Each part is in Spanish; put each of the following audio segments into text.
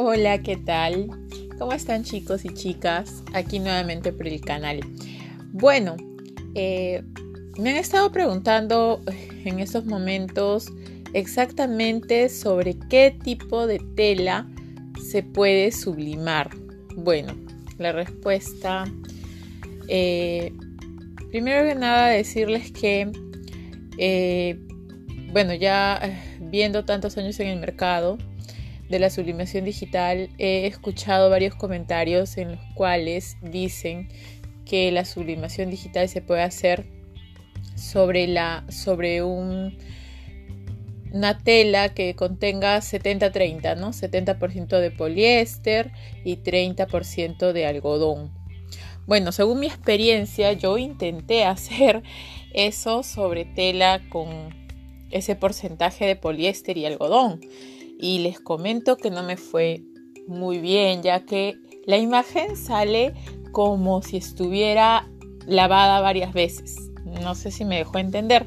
Hola, ¿qué tal? ¿Cómo están chicos y chicas? Aquí nuevamente por el canal. Bueno, eh, me han estado preguntando en estos momentos exactamente sobre qué tipo de tela se puede sublimar. Bueno, la respuesta, eh, primero que nada decirles que, eh, bueno, ya viendo tantos años en el mercado, de la sublimación digital he escuchado varios comentarios en los cuales dicen que la sublimación digital se puede hacer sobre, la, sobre un, una tela que contenga 70-30, ¿no? 70% de poliéster y 30% de algodón. Bueno, según mi experiencia, yo intenté hacer eso sobre tela con ese porcentaje de poliéster y algodón y les comento que no me fue muy bien ya que la imagen sale como si estuviera lavada varias veces. No sé si me dejó entender.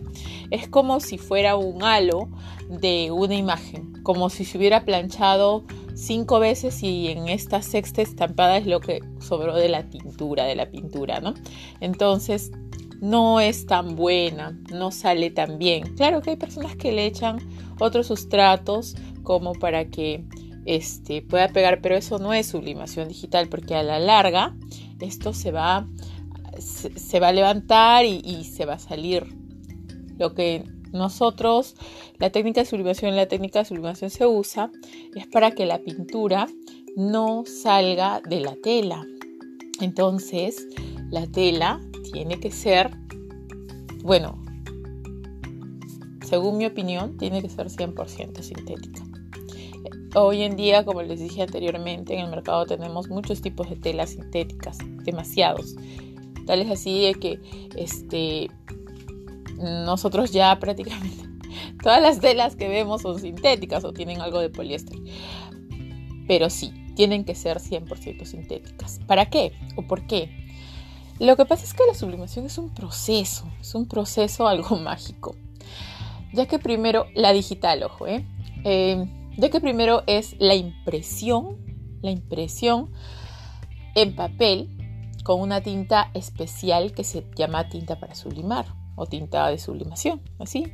Es como si fuera un halo de una imagen, como si se hubiera planchado cinco veces y en esta sexta estampada es lo que sobró de la tintura, de la pintura, ¿no? Entonces no es tan buena, no sale tan bien. Claro que hay personas que le echan otros sustratos como para que este, pueda pegar, pero eso no es sublimación digital porque a la larga esto se va, se, va a levantar y, y, se va a salir. Lo que nosotros, la técnica de sublimación, la técnica de sublimación se usa es para que la pintura no salga de la tela. Entonces, la tela tiene que ser, bueno, según mi opinión, tiene que ser 100% sintética. Hoy en día, como les dije anteriormente, en el mercado tenemos muchos tipos de telas sintéticas, demasiados. Tal es así de que este, nosotros ya prácticamente todas las telas que vemos son sintéticas o tienen algo de poliéster. Pero sí, tienen que ser 100% sintéticas. ¿Para qué? ¿O por qué? Lo que pasa es que la sublimación es un proceso, es un proceso algo mágico ya que primero la digital, ojo, ¿eh? ¿eh? Ya que primero es la impresión, la impresión en papel con una tinta especial que se llama tinta para sublimar o tinta de sublimación, así,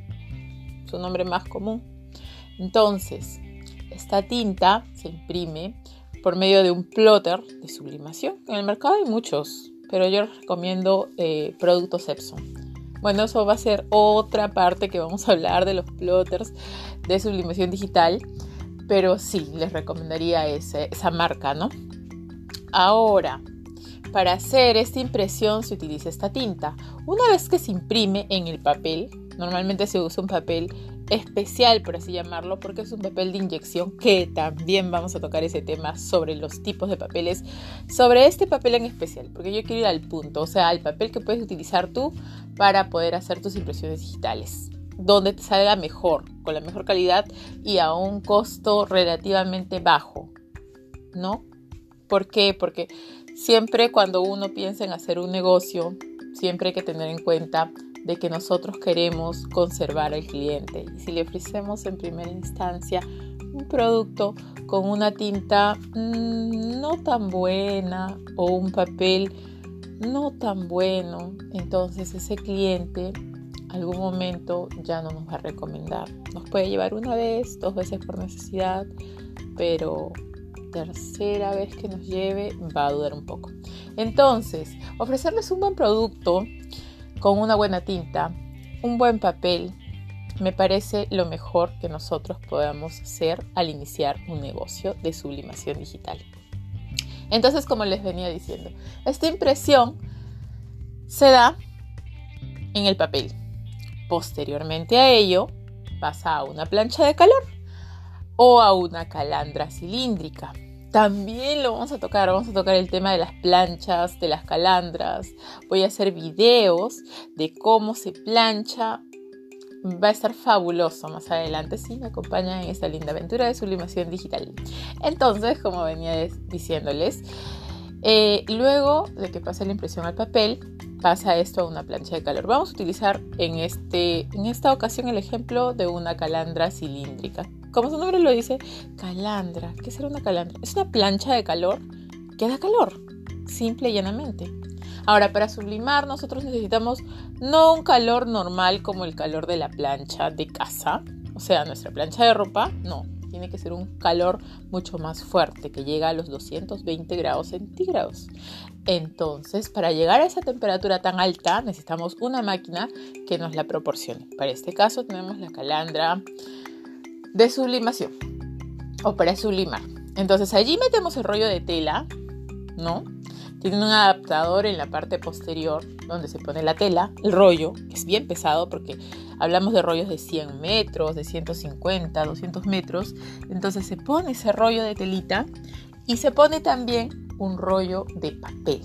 su nombre más común. Entonces, esta tinta se imprime por medio de un plotter de sublimación. En el mercado hay muchos, pero yo recomiendo eh, productos Epson. Bueno, eso va a ser otra parte que vamos a hablar de los plotters de sublimación digital, pero sí, les recomendaría esa marca, ¿no? Ahora, para hacer esta impresión se utiliza esta tinta. Una vez que se imprime en el papel, normalmente se usa un papel especial, por así llamarlo, porque es un papel de inyección que también vamos a tocar ese tema sobre los tipos de papeles, sobre este papel en especial, porque yo quiero ir al punto, o sea, al papel que puedes utilizar tú para poder hacer tus impresiones digitales, donde te salga mejor, con la mejor calidad y a un costo relativamente bajo, ¿no? ¿Por qué? Porque siempre cuando uno piensa en hacer un negocio, siempre hay que tener en cuenta de que nosotros queremos conservar al cliente. Y si le ofrecemos en primera instancia un producto con una tinta mm, no tan buena o un papel no tan bueno, entonces ese cliente algún momento ya no nos va a recomendar. Nos puede llevar una vez, dos veces por necesidad, pero tercera vez que nos lleve va a dudar un poco. Entonces, ofrecerles un buen producto con una buena tinta, un buen papel, me parece lo mejor que nosotros podamos hacer al iniciar un negocio de sublimación digital. Entonces, como les venía diciendo, esta impresión se da en el papel. Posteriormente a ello, pasa a una plancha de calor o a una calandra cilíndrica. También lo vamos a tocar, vamos a tocar el tema de las planchas, de las calandras. Voy a hacer videos de cómo se plancha. Va a estar fabuloso más adelante si me acompañan en esta linda aventura de sublimación digital. Entonces, como venía diciéndoles, Eh, luego de que pase la impresión al papel, pasa esto a una plancha de calor. Vamos a utilizar en, este, en esta ocasión el ejemplo de una calandra cilíndrica. Como su nombre lo dice, calandra. ¿Qué será una calandra? Es una plancha de calor que da calor, simple y llanamente. Ahora, para sublimar nosotros necesitamos no un calor normal como el calor de la plancha de casa, o sea, nuestra plancha de ropa, no. Tiene que ser un calor mucho más fuerte, que llega a los 220 grados centígrados. Entonces, para llegar a esa temperatura tan alta, necesitamos una máquina que nos la proporcione. Para este caso tenemos la calandra de sublimación o para sublimar. Entonces allí metemos el rollo de tela, ¿no? Tiene un adaptador en la parte posterior donde se pone la tela, el rollo, que es bien pesado porque hablamos de rollos de 100 metros, de 150, 200 metros. Entonces se pone ese rollo de telita y se pone también un rollo de papel.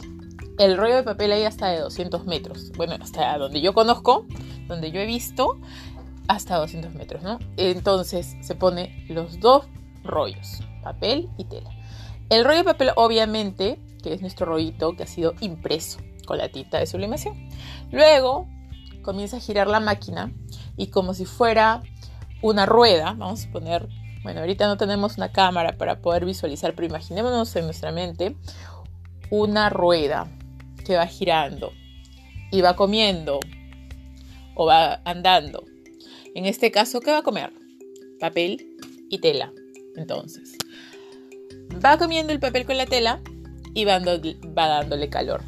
El rollo de papel ahí hasta de 200 metros. Bueno, hasta donde yo conozco, donde yo he visto, hasta 200 metros, ¿no? Entonces se pone los dos rollos, papel y tela. El rollo de papel obviamente que es nuestro rollito que ha sido impreso con la tinta de sublimación. Luego comienza a girar la máquina y como si fuera una rueda, vamos a poner, bueno, ahorita no tenemos una cámara para poder visualizar, pero imaginémonos en nuestra mente una rueda que va girando y va comiendo o va andando. En este caso, ¿qué va a comer? Papel y tela. Entonces, va comiendo el papel con la tela y va, dándole calor.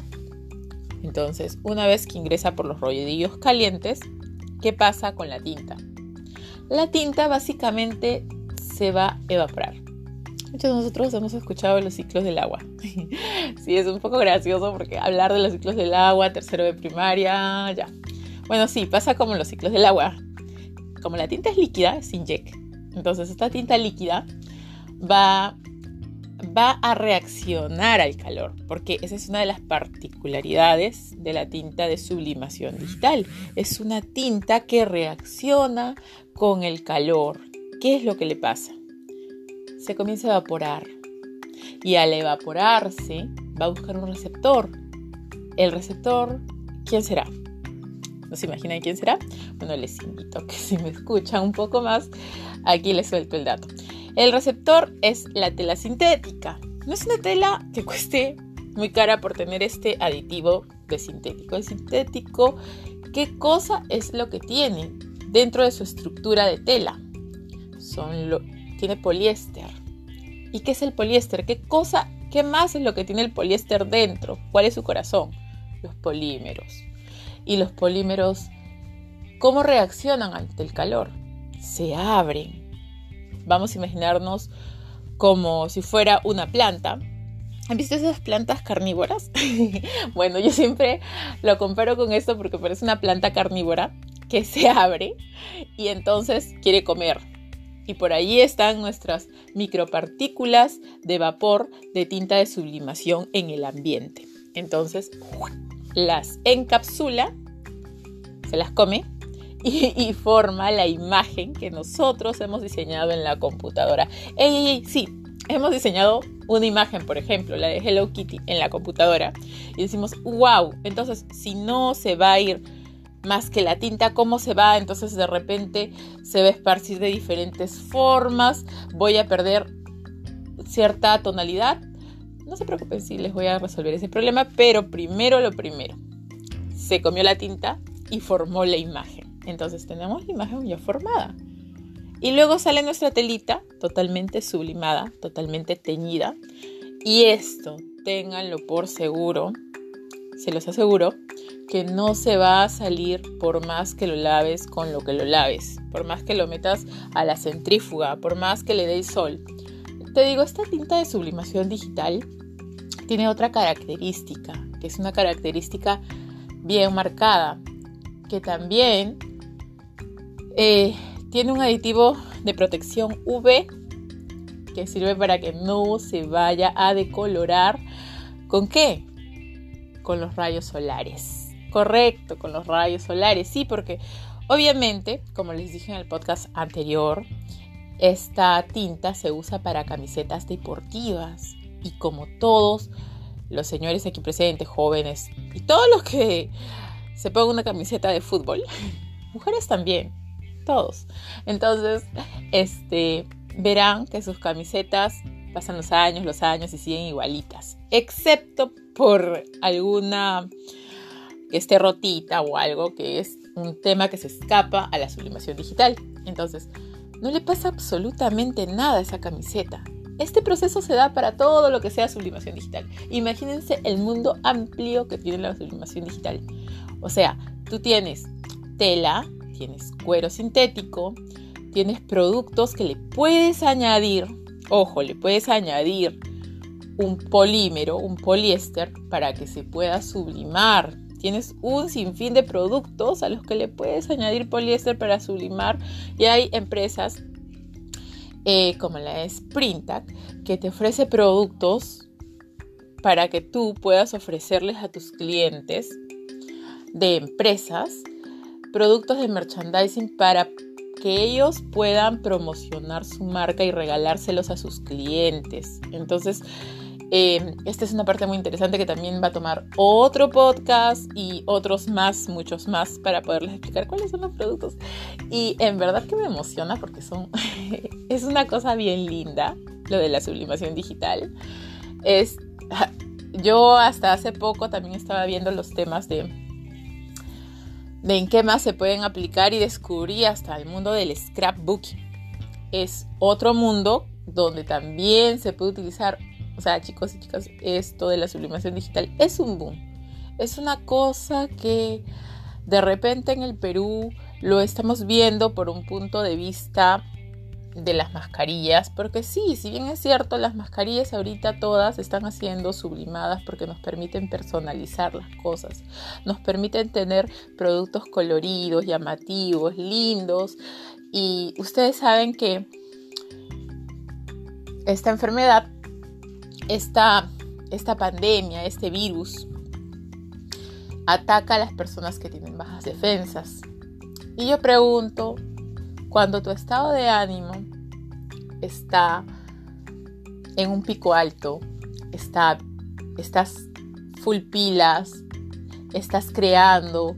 Entonces, una vez que ingresa por los rolledillos calientes, ¿qué pasa con la tinta? La tinta básicamente se va a evaporar. Muchos de nosotros hemos escuchado los ciclos del agua. sí, es un poco gracioso porque hablar de los ciclos del agua, tercero de primaria, ya. Bueno, sí, pasa como los ciclos del agua. Como la tinta es líquida, es inyect. Entonces, esta tinta líquida va va a reaccionar al calor, porque esa es una de las particularidades de la tinta de sublimación digital. Es una tinta que reacciona con el calor. ¿Qué es lo que le pasa? Se comienza a evaporar y al evaporarse va a buscar un receptor. El receptor, ¿quién será? ¿No se imaginan quién será? Bueno, les invito a que si me escuchan un poco más, aquí les suelto el dato. El receptor es la tela sintética. No es una tela que cueste muy cara por tener este aditivo de sintético. El sintético, ¿qué cosa es lo que tiene dentro de su estructura de tela? Son lo, tiene poliéster. ¿Y qué es el poliéster? ¿Qué cosa, qué más es lo que tiene el poliéster dentro? ¿Cuál es su corazón? Los polímeros. Y los polímeros, ¿cómo reaccionan ante el calor? Se abren vamos a imaginarnos como si fuera una planta. ¿Han visto esas plantas carnívoras? bueno, yo siempre lo comparo con esto porque parece una planta carnívora que se abre y entonces quiere comer. Y por ahí están nuestras micropartículas de vapor de tinta de sublimación en el ambiente. Entonces las encapsula, se las come y, forma la imagen que nosotros hemos diseñado en la computadora. Ey, sí, hemos diseñado una imagen, por ejemplo, la de Hello Kitty en la computadora y decimos, wow, entonces si no se va a ir más que la tinta, ¿cómo se va? Entonces de repente se va a esparcir de diferentes formas, voy a perder cierta tonalidad. No se preocupen si les voy a resolver ese problema, pero primero lo primero. Se comió la tinta y formó la imagen. Entonces tenemos la imagen ya formada. Y luego sale nuestra telita totalmente sublimada, totalmente teñida. Y esto, ténganlo por seguro, se los aseguro, que no se va a salir por más que lo laves con lo que lo laves, por más que lo metas a la centrífuga, por más que le deis sol. Te digo, esta tinta de sublimación digital tiene otra característica, que es una característica bien marcada, que también eh, tiene un aditivo de protección UV que sirve para que no se vaya a decolorar. ¿Con qué? Con los rayos solares. Correcto, con los rayos solares. Sí, porque obviamente, como les dije en el podcast anterior, esta tinta se usa para camisetas deportivas y como todos los señores aquí presentes, jóvenes y todos los que se pongan una camiseta de fútbol, mujeres también, todos. Entonces, este, verán que sus camisetas pasan los años, los años y siguen igualitas, excepto por alguna que esté rotita o algo que es un tema que se escapa a la sublimación digital. Entonces, no le pasa absolutamente nada a esa camiseta. Este proceso se da para todo lo que sea sublimación digital. Imagínense el mundo amplio que tiene la sublimación digital. O sea, tú tienes tela, tienes cuero sintético, tienes productos que le puedes añadir, ojo, le puedes añadir un polímero, un poliéster, para que se pueda sublimar. Tienes un sinfín de productos a los que le puedes añadir poliéster para sublimar y hay empresas eh, como la Sprintac que te ofrece productos para que tú puedas ofrecerles a tus clientes de empresas productos de merchandising para que ellos puedan promocionar su marca y regalárselos a sus clientes. Entonces, eh, esta es una parte muy interesante que también va a tomar otro podcast y otros más, muchos más, para poderles explicar cuáles son los productos. Y en verdad que me emociona porque son, es una cosa bien linda, lo de la sublimación digital. Es, yo hasta hace poco también estaba viendo los temas de, de en qué más se pueden aplicar y descubrí hasta el mundo del scrapbooking. Es otro mundo donde también se puede utilizar o sea, chicos y chicas, esto de la sublimación digital es un boom. Es una cosa que de repente en el Perú lo estamos viendo por un punto de vista de las mascarillas, porque sí, si bien es cierto, las mascarillas ahorita todas están haciendo sublimadas porque nos permiten personalizar las cosas, nos permiten tener productos coloridos, llamativos, lindos, y ustedes saben que esta enfermedad esta, esta pandemia, este virus, ataca a las personas que tienen bajas defensas. Y yo pregunto, cuando tu estado de ánimo está en un pico alto, está, estás full pilas, estás creando,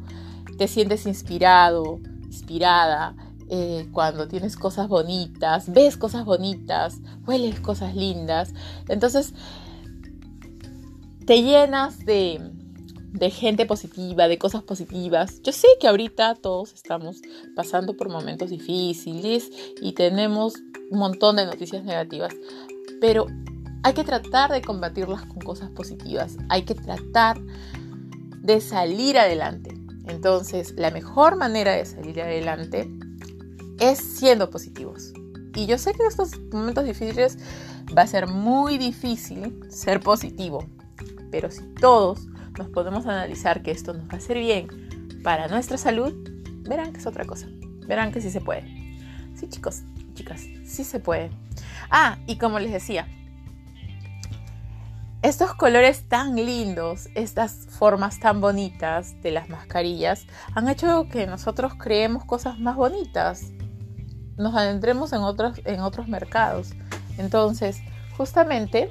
te sientes inspirado, inspirada, eh, cuando tienes cosas bonitas, ves cosas bonitas, hueles cosas lindas. Entonces, te llenas de, de gente positiva, de cosas positivas. Yo sé que ahorita todos estamos pasando por momentos difíciles y tenemos un montón de noticias negativas, pero hay que tratar de combatirlas con cosas positivas. Hay que tratar de salir adelante. Entonces, la mejor manera de salir adelante es siendo positivos. Y yo sé que en estos momentos difíciles va a ser muy difícil ser positivo, pero si todos nos podemos analizar que esto nos va a hacer bien para nuestra salud, verán que es otra cosa. Verán que sí se puede. Sí, chicos, chicas, sí se puede. Ah, y como les decía, estos colores tan lindos, estas formas tan bonitas de las mascarillas, han hecho que nosotros creemos cosas más bonitas nos adentremos en otros, en otros mercados. Entonces, justamente